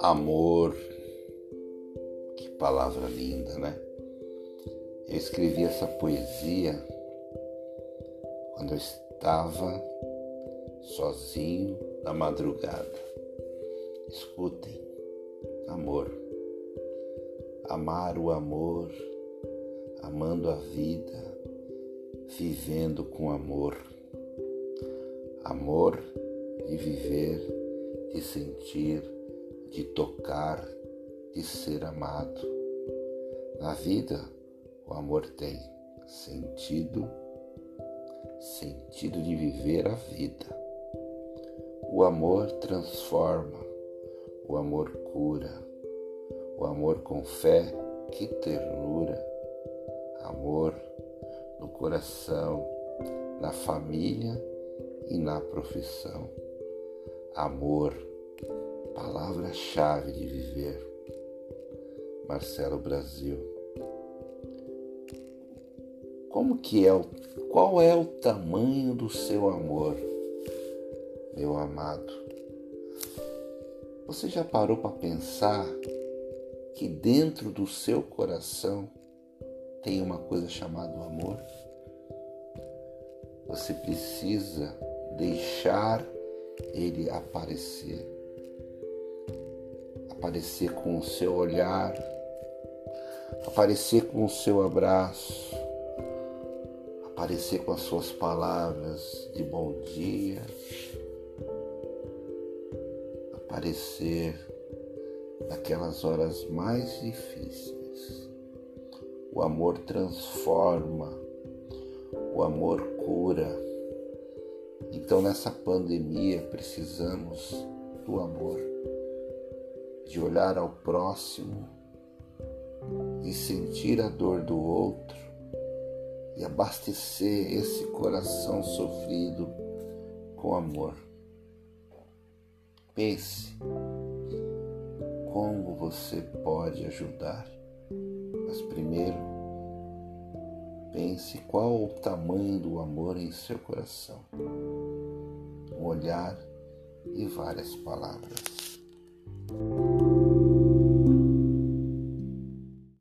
Amor, que palavra linda, né? Eu escrevi essa poesia quando eu estava sozinho na madrugada. Escutem, amor. Amar o amor, amando a vida, vivendo com amor. Amor de viver, de sentir, de tocar, de ser amado. Na vida, o amor tem sentido, sentido de viver a vida. O amor transforma, o amor cura, o amor com fé, que ternura, amor no coração, na família e na profissão. Amor palavra-chave de viver. Marcelo Brasil. Como que é o qual é o tamanho do seu amor, meu amado? Você já parou para pensar que dentro do seu coração tem uma coisa chamada amor? Você precisa deixar ele aparecer. Aparecer com o seu olhar, aparecer com o seu abraço, aparecer com as suas palavras de bom dia, aparecer naquelas horas mais difíceis. O amor transforma, o amor cura. Então nessa pandemia precisamos do amor de olhar ao próximo, de sentir a dor do outro e abastecer esse coração sofrido com amor. Pense como você pode ajudar, mas primeiro pense qual o tamanho do amor em seu coração. Um olhar e várias palavras.